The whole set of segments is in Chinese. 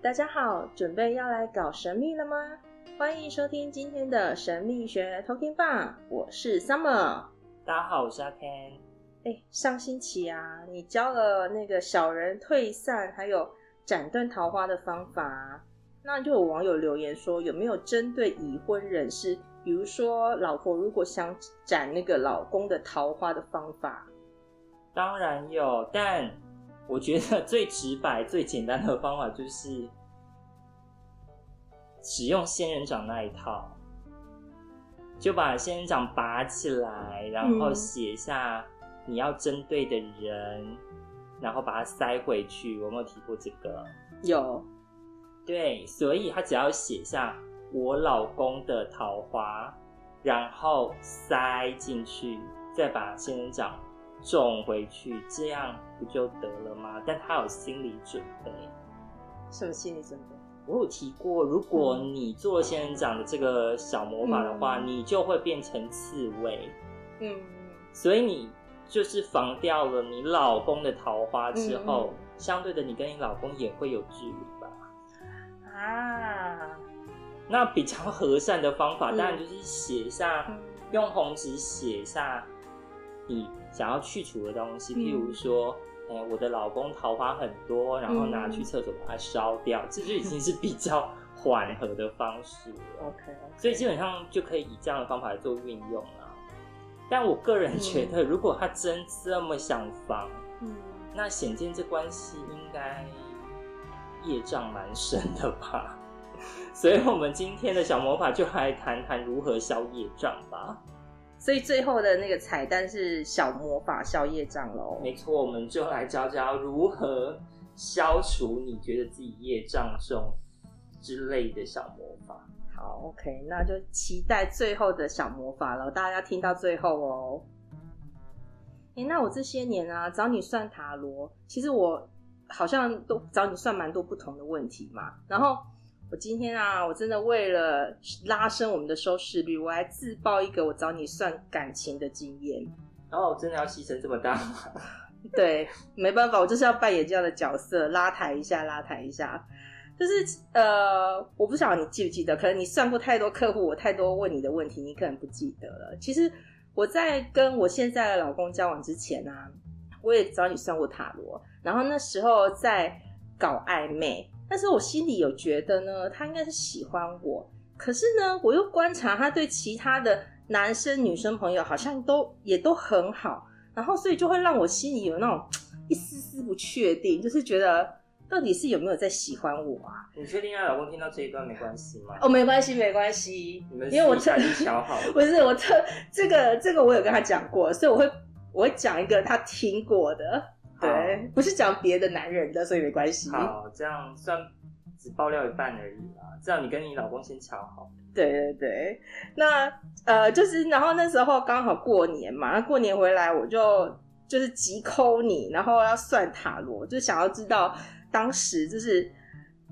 大家好，准备要来搞神秘了吗？欢迎收听今天的神秘学 Talking Bar，我是 Summer。大家好，我是阿 Ken。哎，上星期啊，你教了那个小人退散，还有斩断桃花的方法。那就有网友留言说，有没有针对已婚人士，比如说老婆如果想斩那个老公的桃花的方法？当然有，但我觉得最直白、最简单的方法就是使用仙人掌那一套，就把仙人掌拔起来，然后写下你要针对的人，嗯、然后把它塞回去。我有没有提过这个？有。对，所以他只要写下我老公的桃花，然后塞进去，再把仙人掌种回去，这样不就得了吗？但他有心理准备。什么心理准备？我有提过，如果你做仙人掌的这个小魔法的话，嗯、你就会变成刺猬。嗯，所以你就是防掉了你老公的桃花之后，嗯、相对的，你跟你老公也会有距离吧。啊，那比较和善的方法，当然就是写下，嗯、用红纸写下你想要去除的东西，嗯、譬如说，哎、欸，我的老公桃花很多，然后拿去厕所把它烧掉，嗯、这就已经是比较缓和的方式了。OK，所以基本上就可以以这样的方法来做运用啊。但我个人觉得，如果他真这么想防，嗯，那显见这关系应该。业障蛮深的吧，所以我们今天的小魔法就来谈谈如何消业障吧。所以最后的那个彩蛋是小魔法消业障喽。没错，我们就来教教如何消除你觉得自己业障重之类的小魔法。好，OK，那就期待最后的小魔法了，大家要听到最后哦。哎，那我这些年啊，找你算塔罗，其实我。好像都找你算蛮多不同的问题嘛，然后我今天啊，我真的为了拉升我们的收视率，我还自曝一个我找你算感情的经验。然后我真的要牺牲这么大吗？对，没办法，我就是要扮演这样的角色，拉抬一下，拉抬一下。就是呃，我不晓得你记不记得，可能你算过太多客户，我太多问你的问题，你可能不记得了。其实我在跟我现在的老公交往之前啊。我也找你算过塔罗，然后那时候在搞暧昧，但是我心里有觉得呢，他应该是喜欢我，可是呢，我又观察他对其他的男生女生朋友好像都也都很好，然后所以就会让我心里有那种一丝丝不确定，就是觉得到底是有没有在喜欢我啊？你确定让老公听到这一段没关系吗？哦，没关系，没关系，因为我特意调好，不是我特这个这个我有跟他讲过，所以我会。我会讲一个他听过的，不是讲别的男人的，所以没关系。好，这样算只爆料一半而已啦。这样你跟你老公先瞧好。对对对，那呃，就是然后那时候刚好过年嘛，那过年回来我就就是急 call 你，然后要算塔罗，就想要知道当时就是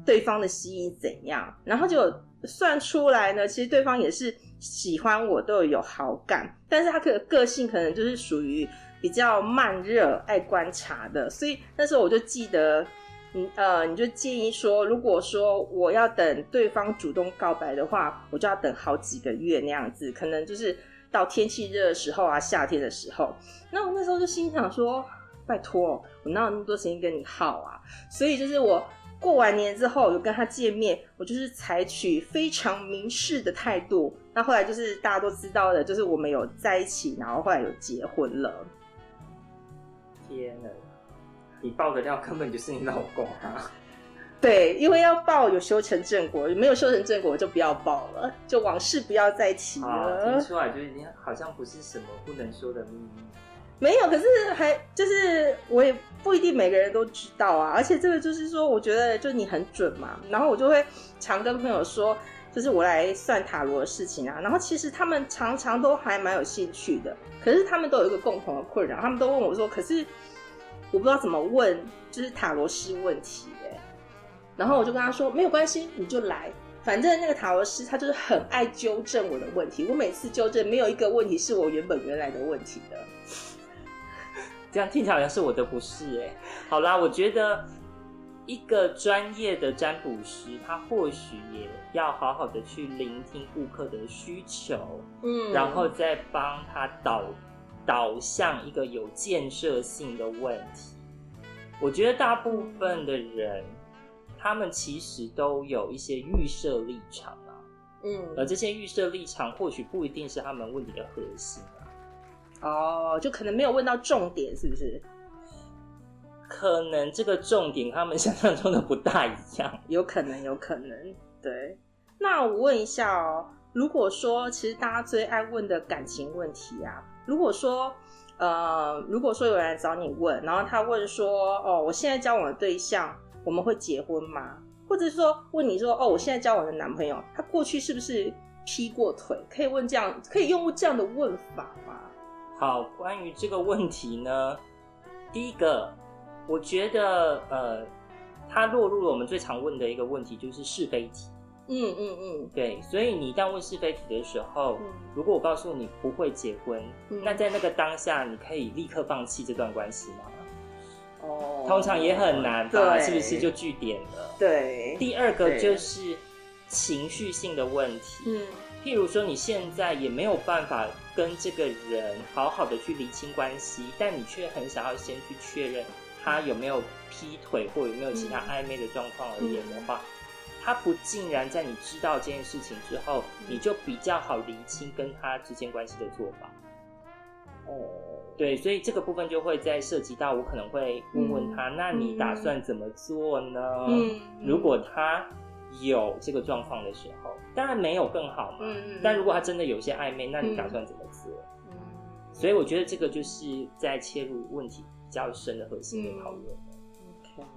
对方的吸引怎样，然后就算出来呢，其实对方也是。喜欢我都有好感，但是他可个性可能就是属于比较慢热、爱观察的，所以那时候我就记得，你呃，你就建议说，如果说我要等对方主动告白的话，我就要等好几个月那样子，可能就是到天气热的时候啊，夏天的时候。那我那时候就心想说，拜托，我哪有那么多时间跟你耗啊？所以就是我。过完年之后，有跟他见面，我就是采取非常明示的态度。那后来就是大家都知道的，就是我们有在一起，然后后来有结婚了。天哪，你爆的料根本就是你老公啊！对，因为要爆有修成正果，没有修成正果就不要爆了，就往事不要再提了。听出来就已经好像不是什么不能说的秘密。没有，可是还就是我也不一定每个人都知道啊，而且这个就是说，我觉得就你很准嘛，然后我就会常跟朋友说，就是我来算塔罗的事情啊，然后其实他们常常都还蛮有兴趣的，可是他们都有一个共同的困扰，他们都问我说，可是我不知道怎么问，就是塔罗师问题耶，然后我就跟他说，没有关系，你就来，反正那个塔罗师他就是很爱纠正我的问题，我每次纠正没有一个问题是我原本原来的问题的。这样听起来好像是我的不是哎。好啦，我觉得一个专业的占卜师，他或许也要好好的去聆听顾客的需求，嗯，然后再帮他导导向一个有建设性的问题。我觉得大部分的人，他们其实都有一些预设立场啊，嗯，而这些预设立场或许不一定是他们问题的核心啊。哦，就可能没有问到重点，是不是？可能这个重点他们想象中的不大一样，有可能，有可能。对，那我问一下哦，如果说其实大家最爱问的感情问题啊，如果说呃，如果说有人来找你问，然后他问说，哦，我现在交往的对象，我们会结婚吗？或者是说问你说，哦，我现在交往的男朋友，他过去是不是劈过腿？可以问这样，可以用这样的问法吗？好，关于这个问题呢，第一个。我觉得，呃，他落入了我们最常问的一个问题，就是是非题。嗯嗯嗯，对。所以你一旦问是非题的时候，嗯、如果我告诉你不会结婚，嗯、那在那个当下，你可以立刻放弃这段关系吗？哦，通常也很难吧，对是不是就据点了？对。第二个就是情绪性的问题。嗯。譬如说，你现在也没有办法跟这个人好好的去理清关系，但你却很想要先去确认。他有没有劈腿，或有没有其他暧昧的状况而言的话，嗯、他不竟然在你知道这件事情之后，嗯、你就比较好厘清跟他之间关系的做法。哦，对，所以这个部分就会再涉及到，我可能会问问他，嗯、那你打算怎么做呢？嗯、如果他有这个状况的时候，当然没有更好嘛。嗯、但如果他真的有些暧昧，那你打算怎么做？嗯、所以我觉得这个就是在切入问题。比较深的核心的讨论。嗯，OK。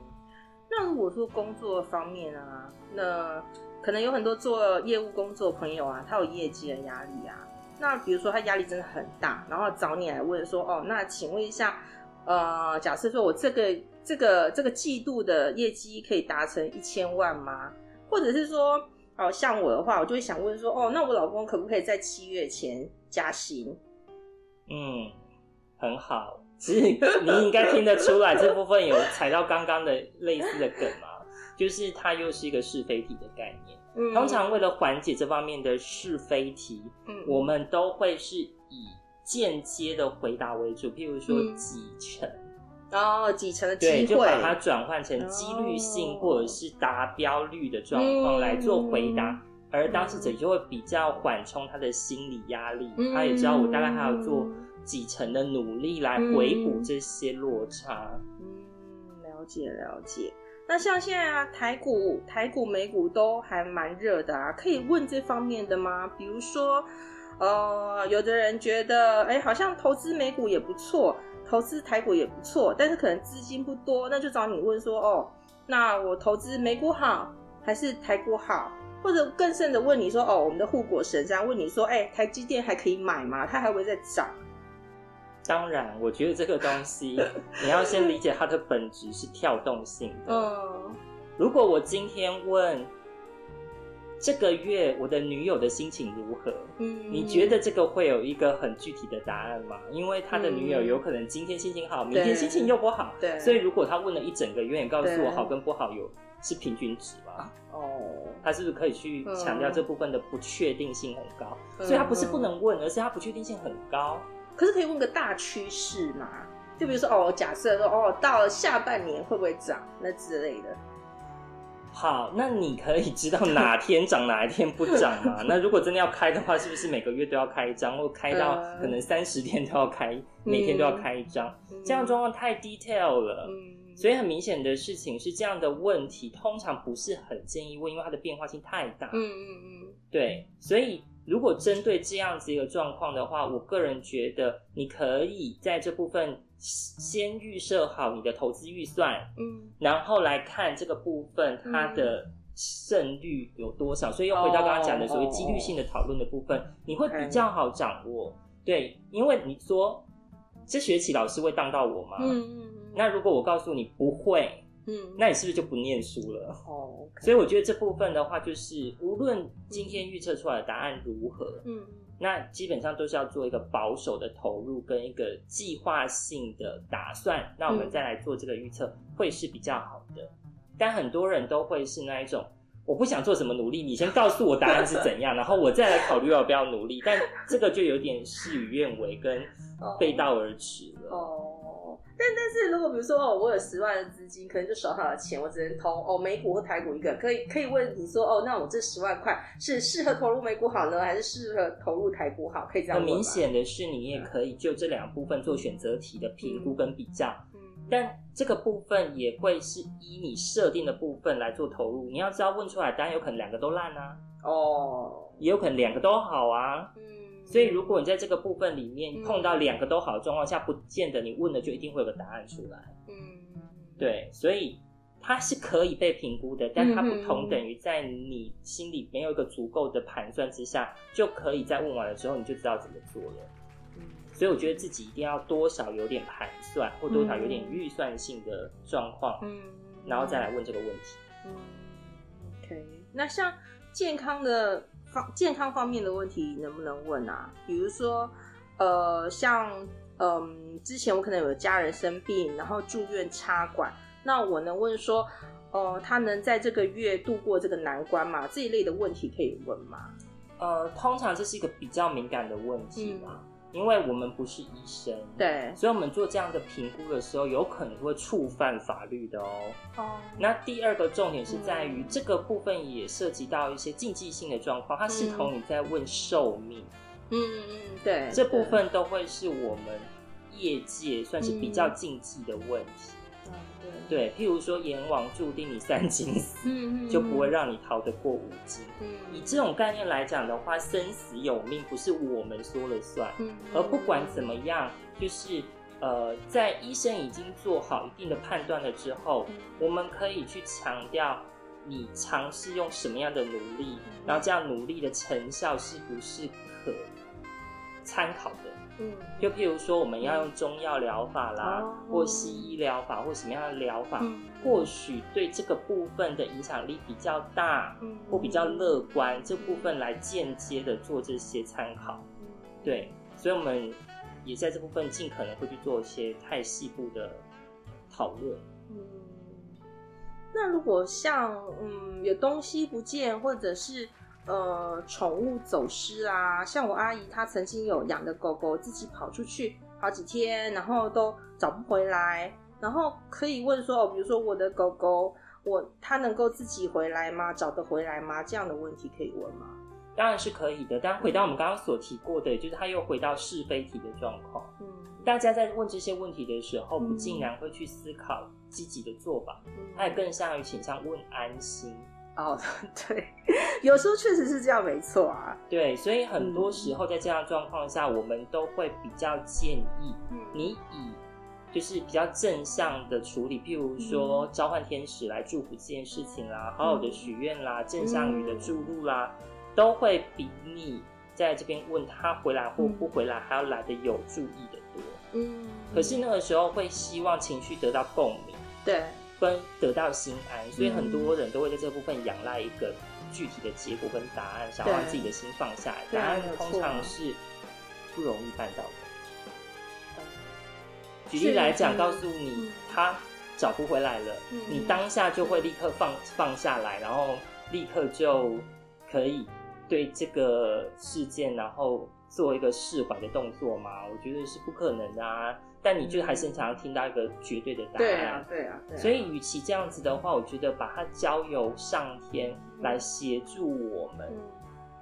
那如果说工作方面啊，那可能有很多做业务工作的朋友啊，他有业绩的压力啊。那比如说他压力真的很大，然后找你来问说，哦，那请问一下，呃，假设说我这个这个这个季度的业绩可以达成一千万吗？或者是说，哦，像我的话，我就会想问说，哦，那我老公可不可以在七月前加薪？嗯，很好。其实你应该听得出来，这部分有踩到刚刚的类似的梗嘛，就是它又是一个是非题的概念。嗯，通常为了缓解这方面的是非题，嗯，我们都会是以间接的回答为主，譬如说几成，哦，几成的机会，对，就把它转换成几率性或者是达标率的状况来做回答，而当事者就会比较缓冲他的心理压力，他也知道我大概还要做。几成的努力来回补这些落差。嗯，嗯，了解了解。那像现在啊，台股、台股、美股都还蛮热的啊，可以问这方面的吗？比如说，呃，有的人觉得，哎，好像投资美股也不错，投资台股也不错，但是可能资金不多，那就找你问说，哦，那我投资美股好还是台股好？或者更甚的问你说，哦，我们的护国神山问你说，哎，台积电还可以买吗？它还会再涨？当然，我觉得这个东西 你要先理解它的本质是跳动性的。嗯，如果我今天问这个月我的女友的心情如何，嗯，你觉得这个会有一个很具体的答案吗？因为他的女友有可能今天心情好，明天心情又不好。对，所以如果他问了一整个月，你告诉我好跟不好有是平均值吗？哦，他是不是可以去强调这部分的不确定性很高？所以他不是不能问，而是他不确定性很高。可是可以问个大趋势嘛？就比如说哦，假设说哦，到了下半年会不会涨那之类的。好，那你可以知道哪天涨哪一天不涨吗？那如果真的要开的话，是不是每个月都要开一张，或开到可能三十天都要开，每天都要开一张？嗯、这样状况太 detail 了。嗯、所以很明显的事情是，这样的问题通常不是很建议问，因为它的变化性太大。嗯嗯嗯，对，所以。如果针对这样子一个状况的话，我个人觉得你可以在这部分先预设好你的投资预算，嗯，然后来看这个部分它的胜率有多少。嗯、所以又回到刚刚讲的所谓几率性的讨论的部分，哦、你会比较好掌握。对，因为你说这学期老师会当到我吗？嗯嗯嗯。那如果我告诉你不会。嗯，那你是不是就不念书了？哦，okay. 所以我觉得这部分的话，就是无论今天预测出来的答案如何，嗯，那基本上都是要做一个保守的投入跟一个计划性的打算，那我们再来做这个预测会是比较好的。但很多人都会是那一种，我不想做什么努力，你先告诉我答案是怎样，然后我再来考虑要不要努力。但这个就有点事与愿违，跟背道而驰了。哦。但但是如果比如说哦，我有十万的资金，可能就少少的钱，我只能投哦美股或台股一个，可以可以问你说哦，那我这十万块是适合投入美股好呢，还是适合投入台股好？可以这样。很明显的是，你也可以就这两部分做选择题的评估跟比较。嗯。但这个部分也会是以你设定的部分来做投入。你要知道，问出来当然有可能两个都烂啊，哦，也有可能两个都好啊。嗯。所以，如果你在这个部分里面碰到两个都好的状况下，不见得你问了就一定会有个答案出来。嗯，对，所以它是可以被评估的，但它不同等于在你心里没有一个足够的盘算之下，就可以在问完了之后你就知道怎么做了。嗯，所以我觉得自己一定要多少有点盘算，或多少有点预算性的状况，嗯，然后再来问这个问题。嗯，OK，那像健康的。方健康方面的问题能不能问啊？比如说，呃，像嗯、呃，之前我可能有家人生病，然后住院插管，那我能问说，呃，他能在这个月度过这个难关吗？这一类的问题可以问吗？呃，通常这是一个比较敏感的问题嘛。嗯因为我们不是医生，对，所以我们做这样的评估的时候，有可能会触犯法律的哦。哦。那第二个重点是在于，这个部分也涉及到一些禁忌性的状况，它视同你在问寿命。嗯嗯嗯，对，这部分都会是我们业界算是比较禁忌的问题。对，譬如说阎王注定你三斤死，嗯嗯，就不会让你逃得过五斤。嗯，以这种概念来讲的话，生死有命不是我们说了算。嗯，而不管怎么样，就是呃，在医生已经做好一定的判断了之后，我们可以去强调你尝试用什么样的努力，然后这样努力的成效是不是可参考的。嗯，就譬如说，我们要用中药疗法啦，嗯、或西医疗法，或什么样的疗法，嗯、或许对这个部分的影响力比较大，嗯、或比较乐观，这部分来间接的做这些参考。嗯、对，所以我们也在这部分尽可能会去做一些太细部的讨论。嗯，那如果像嗯有东西不见，或者是。呃，宠物走失啊，像我阿姨她曾经有养的狗狗，自己跑出去好几天，然后都找不回来。然后可以问说，哦，比如说我的狗狗，我它能够自己回来吗？找得回来吗？这样的问题可以问吗？当然是可以的。但回到我们刚刚所提过的，就是他又回到是非题的状况。嗯，大家在问这些问题的时候，不尽然会去思考积极的做法，它也更像于倾向问安心。哦，对，有时候确实是这样，没错啊。对，所以很多时候在这样状况下，嗯、我们都会比较建议你以就是比较正向的处理，譬如说召唤天使来祝福这件事情啦，嗯、好好的许愿啦，正向语的注入啦，嗯、都会比你在这边问他回来或不回来还要来的有注意的多。嗯，可是那个时候会希望情绪得到共鸣。对。分得到心安，所以很多人都会在这部分仰赖一个具体的结果跟答案，想要让自己的心放下来。答案通常是不容易办到的。举例来讲，告诉你他找不回来了，你当下就会立刻放放下来，然后立刻就可以对这个事件，然后做一个释怀的动作吗？我觉得是不可能的啊。但你就还是想要听到一个绝对的答案，对啊，对啊，对啊。所以，与其这样子的话，我觉得把它交由上天来协助我们，嗯、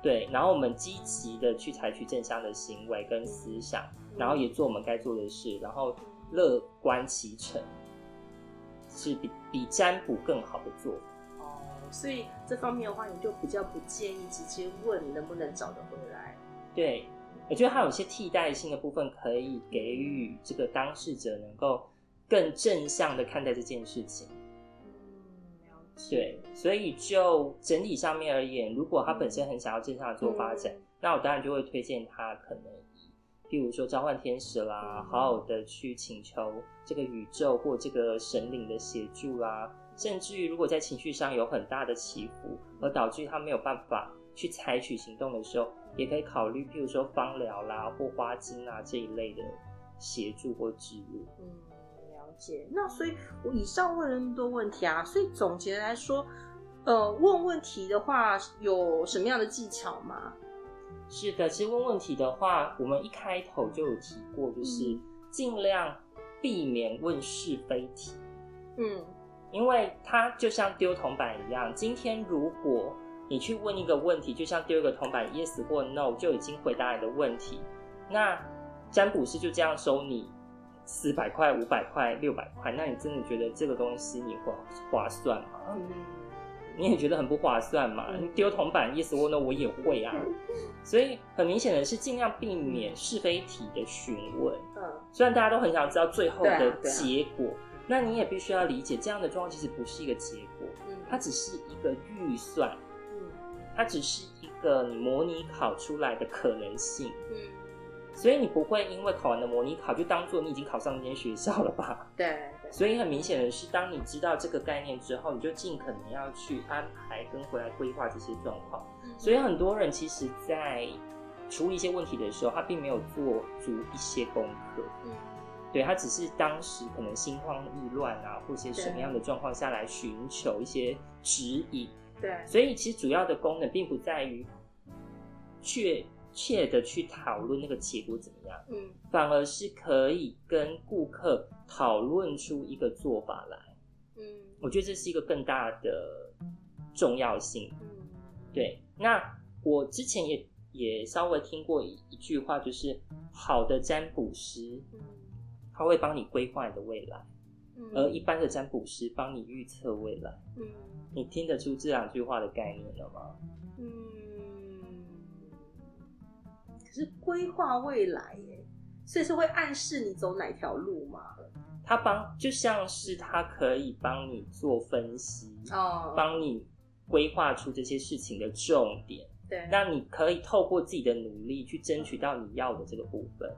对，然后我们积极的去采取正向的行为跟思想，嗯、然后也做我们该做的事，然后乐观其成，是比比占卜更好的做法。哦，所以这方面的话，你就比较不建议直接问能不能找得回来。对。我觉得还有一些替代性的部分，可以给予这个当事者能够更正向的看待这件事情。对，所以就整体上面而言，如果他本身很想要正向的做发展，嗯、那我当然就会推荐他可能以，譬如说召唤天使啦，嗯、好好的去请求这个宇宙或这个神灵的协助啦，甚至于如果在情绪上有很大的起伏，而导致他没有办法去采取行动的时候。也可以考虑，譬如说芳疗啦或花精啊这一类的协助或植入。嗯，了解。那所以我以上问了那么多问题啊，所以总结来说，呃，问问题的话有什么样的技巧吗？是的，其实问问题的话，我们一开头就有提过，就是尽量避免问是非题。嗯，因为它就像丢铜板一样，今天如果你去问一个问题，就像丢一个铜板，yes 或 no 就已经回答你的问题，那占卜师就这样收你四百块、五百块、六百块，那你真的觉得这个东西你划划算吗？嗯你也觉得很不划算嘛？你丢铜板，yes or no，我也会啊。所以很明显的是，尽量避免是非题的询问。嗯，虽然大家都很想知道最后的结果，那你也必须要理解，这样的状况其实不是一个结果，它只是一个预算，它只是一个你模拟考出来的可能性。嗯所以你不会因为考完的模拟考就当做你已经考上那间学校了吧？对。对，所以很明显的是，当你知道这个概念之后，你就尽可能要去安排跟回来规划这些状况。嗯。所以很多人其实，在处理一些问题的时候，他并没有做足一些功课。嗯。对，他只是当时可能心慌意乱啊，或者什么样的状况下来寻求一些指引。对。所以其实主要的功能并不在于确。切的去讨论那个结果怎么样，嗯，反而是可以跟顾客讨论出一个做法来，嗯，我觉得这是一个更大的重要性，嗯，对。那我之前也也稍微听过一一句话，就是好的占卜师，嗯，他会帮你规划你的未来，嗯，而一般的占卜师帮你预测未来，嗯，你听得出这两句话的概念了吗？嗯。可是规划未来耶，所以是会暗示你走哪条路吗？他帮就像是他可以帮你做分析哦，帮你规划出这些事情的重点。对，那你可以透过自己的努力去争取到你要的这个部分。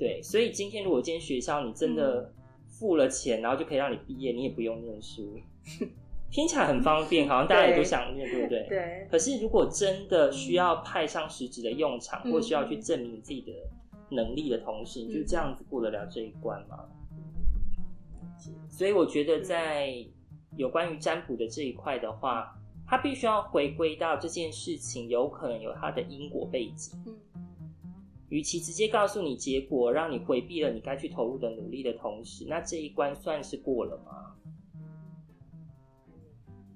对，所以今天如果今天学校你真的付了钱，然后就可以让你毕业，你也不用念书。听起来很方便，好像大家也都想念，对，对不对？对。可是如果真的需要派上实质的用场，嗯、或需要去证明自己的能力的同时，嗯、你就这样子过得了这一关吗？嗯、所以我觉得，在有关于占卜的这一块的话，它必须要回归到这件事情有可能有它的因果背景。嗯。与其直接告诉你结果，让你回避了你该去投入的努力的同时，那这一关算是过了吗？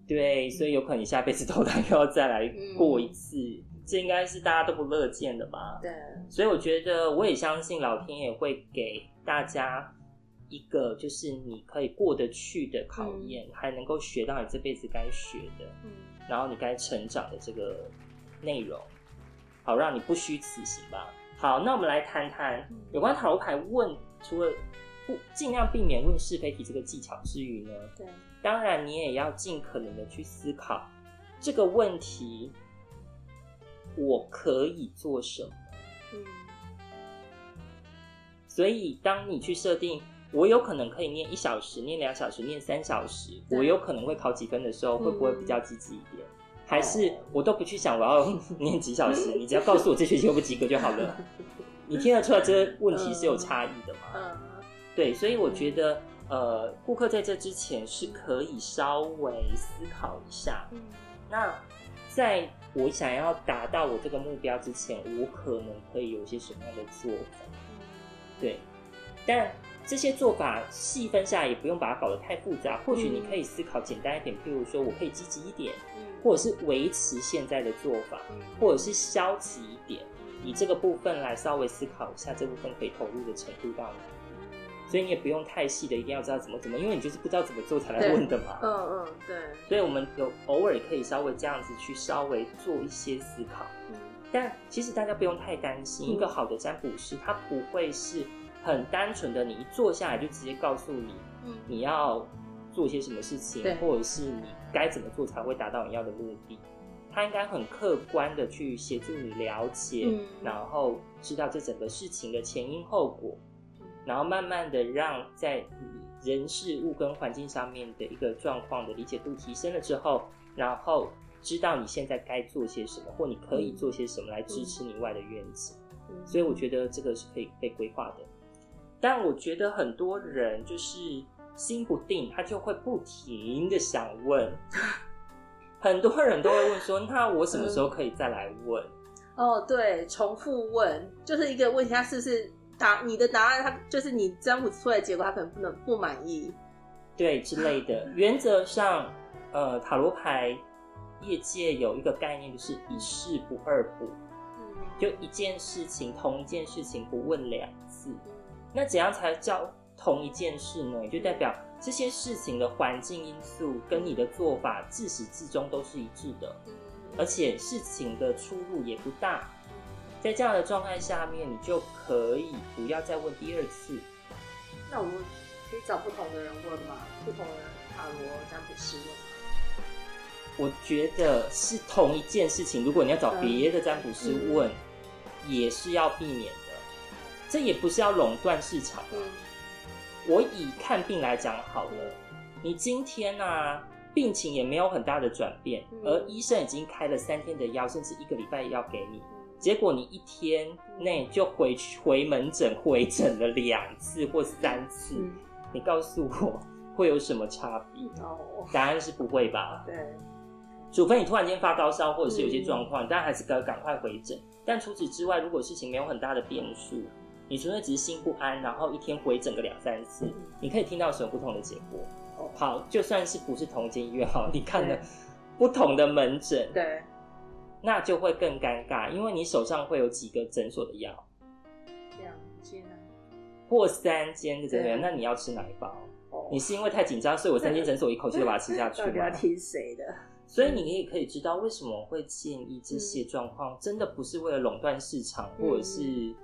对，所以有可能你下辈子投胎又要再来过一次，嗯、这应该是大家都不乐见的吧？对，所以我觉得我也相信老天也会给大家一个就是你可以过得去的考验，嗯、还能够学到你这辈子该学的，嗯、然后你该成长的这个内容，好让你不虚此行吧。好，那我们来谈谈有关塔罗牌问，除了不尽量避免问是非题这个技巧之余呢？对。当然，你也要尽可能的去思考这个问题，我可以做什么？嗯。所以，当你去设定我有可能可以念一小时、念两小时、念三小时，我有可能会考几分的时候，会不会比较积极一点？还是我都不去想我要 念几小时，你只要告诉我这学期会不会及格就好了？你听得出来这个问题是有差异的吗？嗯。对，所以我觉得。呃，顾客在这之前是可以稍微思考一下。嗯，那在我想要达到我这个目标之前，我可能可以有一些什么样的做法？嗯，对。但这些做法细分下来，也不用把它搞得太复杂。或许你可以思考简单一点，譬如说我可以积极一点，嗯，或者是维持现在的做法，嗯，或者是消极一点，以这个部分来稍微思考一下，这部分可以投入的程度到哪？所以你也不用太细的，一定要知道怎么怎么，因为你就是不知道怎么做才来问的嘛。嗯嗯，对。所以我们有偶尔可以稍微这样子去稍微做一些思考。嗯。但其实大家不用太担心，一个好的占卜师他不会是很单纯的，你一坐下来就直接告诉你，嗯，你要做些什么事情，或者是你该怎么做才会达到你要的目的。他应该很客观的去协助你了解，然后知道这整个事情的前因后果。然后慢慢的让在人事物跟环境上面的一个状况的理解度提升了之后，然后知道你现在该做些什么，或你可以做些什么来支持你外的愿景。所以我觉得这个是可以被规划的。但我觉得很多人就是心不定，他就会不停的想问。很多人都会问说：“那我什么时候可以再来问？”嗯、哦，对，重复问就是一个问题，他是不是答你的答案？他就是你占卜出来的结果，他可能不能不满意，对之类的。原则上，呃，塔罗牌业界有一个概念，就是一事不二卜。嗯，就一件事情，同一件事情不问两次。那怎样才叫同一件事呢？就代表。这些事情的环境因素跟你的做法自始至终都是一致的，而且事情的出入也不大。在这样的状态下面，你就可以不要再问第二次。那我们可以找不同的人问吗？不同的塔罗占卜师问吗？我觉得是同一件事情，如果你要找别的占卜师问，嗯、也是要避免的。这也不是要垄断市场啊。嗯我以看病来讲好了，你今天啊，病情也没有很大的转变，而医生已经开了三天的药，甚至一个礼拜药给你，结果你一天内就回去回门诊回诊了两次或三次，你告诉我会有什么差别？答案是不会吧？对，除非你突然间发高烧或者是有些状况，但还是该赶快回诊。但除此之外，如果事情没有很大的变数。你除了只是心不安，然后一天回诊个两三次，你可以听到什么不同的结果？哦，好，就算是不是同间医院，好，你看了不同的门诊，对，那就会更尴尬，因为你手上会有几个诊所的药，两间或三间的诊所，那你要吃哪一包？哦，你是因为太紧张，所以我三间诊所一口气就把它吃下去吗？要听谁的？所以你也可以知道为什么我会建议这些状况，真的不是为了垄断市场，或者是。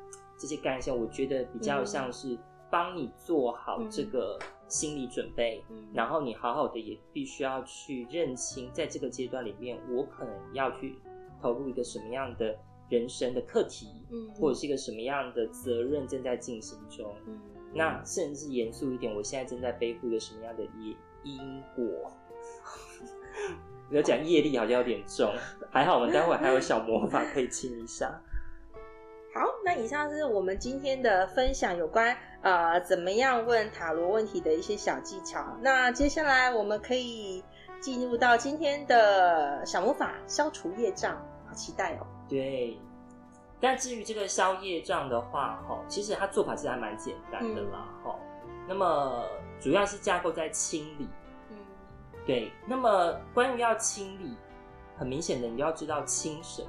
这些干扰，我觉得比较像是帮你做好这个心理准备，嗯、然后你好好的也必须要去认清，在这个阶段里面，我可能要去投入一个什么样的人生的课题，嗯，或者是一个什么样的责任正在进行中。嗯，那甚至严肃一点，我现在正在背负着什么样的业因果？要讲业力好像有点重，还好我们待会还有小魔法可以清一下。好，那以上是我们今天的分享，有关呃怎么样问塔罗问题的一些小技巧。那接下来我们可以进入到今天的小魔法，消除业障，好期待哦。对，但至于这个消业障的话，哈，其实它做法其实还蛮简单的啦，哈、嗯。那么主要是架构在清理，嗯，对。那么关于要清理，很明显的你要知道清什么，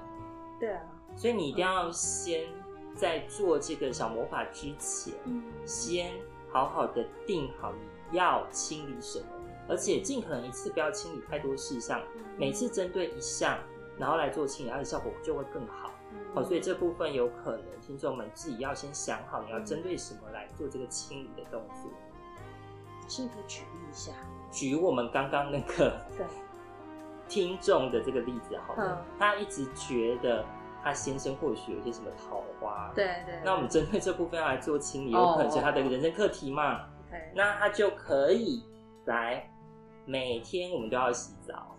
对啊。所以你一定要先在做这个小魔法之前，嗯，先好好的定好你要清理什么，而且尽可能一次不要清理太多事项，每次针对一项，然后来做清理，它的效果就会更好。好，所以这部分有可能听众们自己要先想好你要针对什么来做这个清理的动作。是可以举例一下，举我们刚刚那个对听众的这个例子好了，他一直觉得。他先生或许有一些什么桃花，对对，对。那我们针对这部分要来做清理，有可能是他的人生课题嘛？那他就可以来每天我们都要洗澡，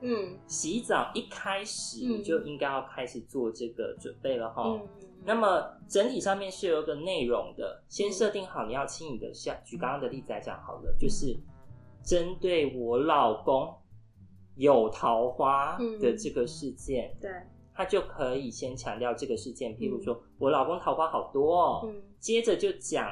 嗯，洗澡一开始你就应该要开始做这个准备了哈。嗯。那么整体上面是有一个内容的，先设定好你要清理的，像举刚刚的例子来讲好了，就是针对我老公有桃花的这个事件，嗯、对。他就可以先强调这个事件，譬如说、嗯、我老公桃花好多哦，嗯、接着就讲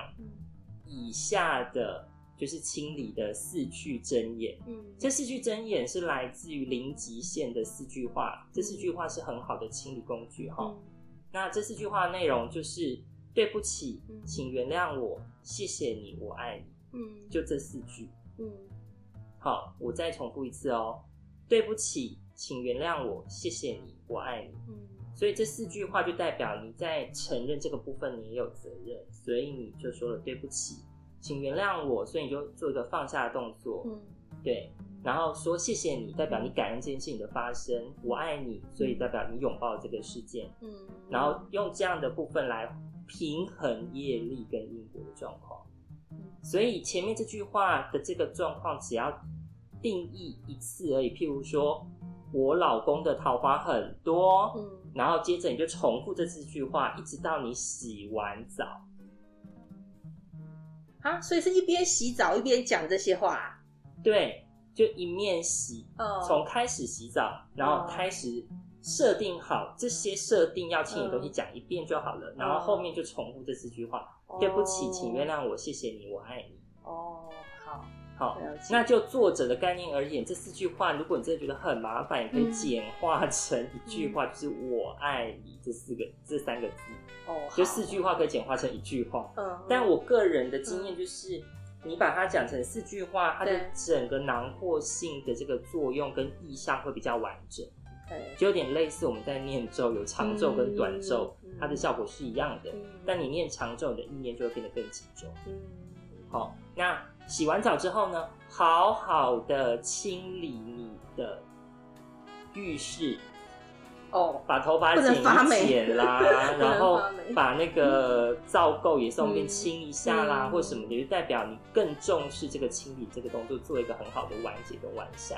以下的，就是清理的四句真言。嗯，这四句真言是来自于零极限的四句话，这四句话是很好的清理工具哈、嗯。那这四句话的内容就是对不起，请原谅我，谢谢你，我爱你。嗯，就这四句。嗯，好，我再重复一次哦，对不起。请原谅我，谢谢你，我爱你。嗯，所以这四句话就代表你在承认这个部分，你也有责任，所以你就说了对不起，请原谅我，所以你就做一个放下的动作。嗯，对，然后说谢谢你，代表你感恩这件事情的发生。我爱你，所以代表你拥抱这个事件。嗯，然后用这样的部分来平衡业力跟因果的状况。嗯，所以前面这句话的这个状况，只要定义一次而已。譬如说。我老公的桃花很多，嗯，然后接着你就重复这四句话，一直到你洗完澡，啊，所以是一边洗澡一边讲这些话。对，就一面洗，从、oh. 开始洗澡，然后开始设定好这些设定要清理的东西，讲一遍就好了。Oh. 然后后面就重复这四句话：oh. 对不起，请原谅我，谢谢你，我爱你。哦，好。好，那就作者的概念而言，这四句话，如果你真的觉得很麻烦，也可以简化成一句话，就是“我爱你”这四个、这三个字。哦，就四句话可以简化成一句话。嗯，但我个人的经验就是，你把它讲成四句话，它的整个囊括性的这个作用跟意象会比较完整。对，就有点类似我们在念咒，有长咒跟短咒，它的效果是一样的。但你念长咒，你的意念就会变得更集中。嗯，好，那。洗完澡之后呢，好好的清理你的浴室。哦，把头发剪一剪啦，然后把那个皂垢也顺便清一下啦，嗯、或什么的，就代表你更重视这个清理这个动作，做一个很好的完结跟完善。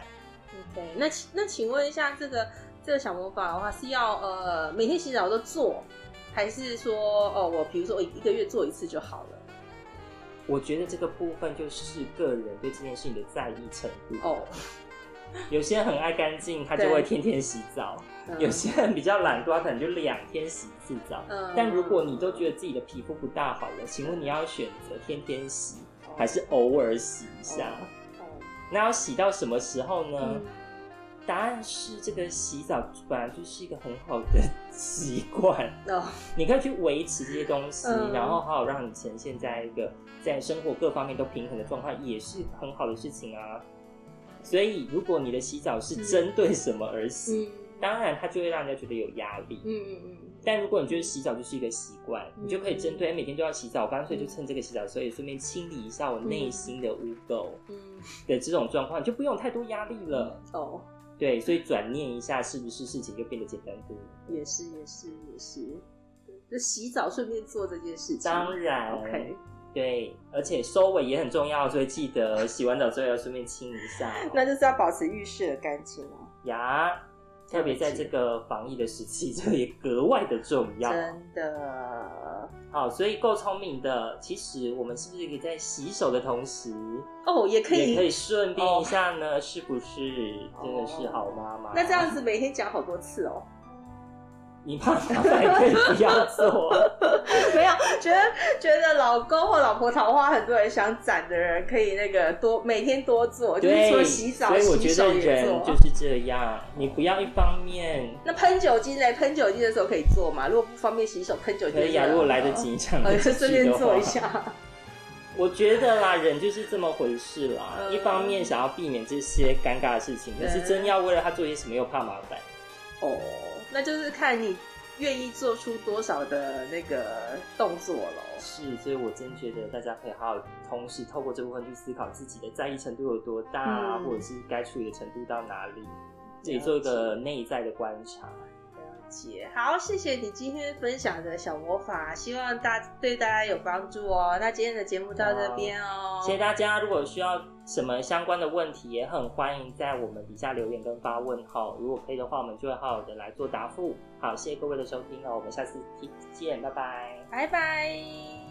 OK，那那请问一下，这个这个小魔法的话是要呃每天洗澡都做，还是说哦我比如说我一个月做一次就好了？我觉得这个部分就是个人对这件事情的在意程度哦。有些人很爱干净，他就会天天洗澡；有些人比较懒惰，他可能就两天洗一次澡。嗯。但如果你都觉得自己的皮肤不大好了，请问你要选择天天洗，还是偶尔洗一下？哦。那要洗到什么时候呢？嗯答案是，这个洗澡本来就是一个很好的习惯哦。你可以去维持这些东西，嗯、然后好好让你呈现在一个在生活各方面都平衡的状态，也是很好的事情啊。所以，如果你的洗澡是针对什么而洗，嗯、当然它就会让人家觉得有压力。嗯嗯嗯。但如果你觉得洗澡就是一个习惯，嗯、你就可以针对每天都要洗澡，我干脆就趁这个洗澡，所以顺便清理一下我内心的污垢。嗯。的这种状况，就不用太多压力了。哦。对，所以转念一下，是不是事情就变得简单多了？也是，也是，也是。就洗澡顺便做这件事情。当然，OK。对，而且收尾也很重要，所以记得洗完澡之后要顺便清一下。那就是要保持浴室的干净哦。呀。特别在这个防疫的时期，这也格外的重要。真的。好，所以够聪明的，其实我们是不是可以在洗手的同时，哦，也可以，也可以顺便一下呢？哦、是不是？真的是好妈妈。那这样子每天讲好多次哦。你怕麻烦可以不要做，没有觉得觉得老公或老婆桃花，很多人想攒的人可以那个多每天多做，就是除了洗澡，所以我觉得人就是这样，你不要一方面。那喷酒精嘞？喷酒精的时候可以做嘛？如果不方便洗手，喷酒精可以啊。如果来得及，这样就顺便做一下。我觉得啦，人就是这么回事啦。嗯、一方面想要避免这些尴尬的事情，可是真要为了他做些什么，又怕麻烦。哦。那就是看你愿意做出多少的那个动作了。是，所以我真觉得大家可以好好同时透过这部分去思考自己的在意程度有多大，嗯、或者是该处理的程度到哪里，自己做一个内在的观察。姐，好，谢谢你今天分享的小魔法，希望大对大家有帮助哦。那今天的节目到这边哦，谢谢大家。如果需要什么相关的问题，也很欢迎在我们底下留言跟发问哈。如果可以的话，我们就会好好的来做答复。好，谢谢各位的收听哦，我们下次见，拜拜，拜拜。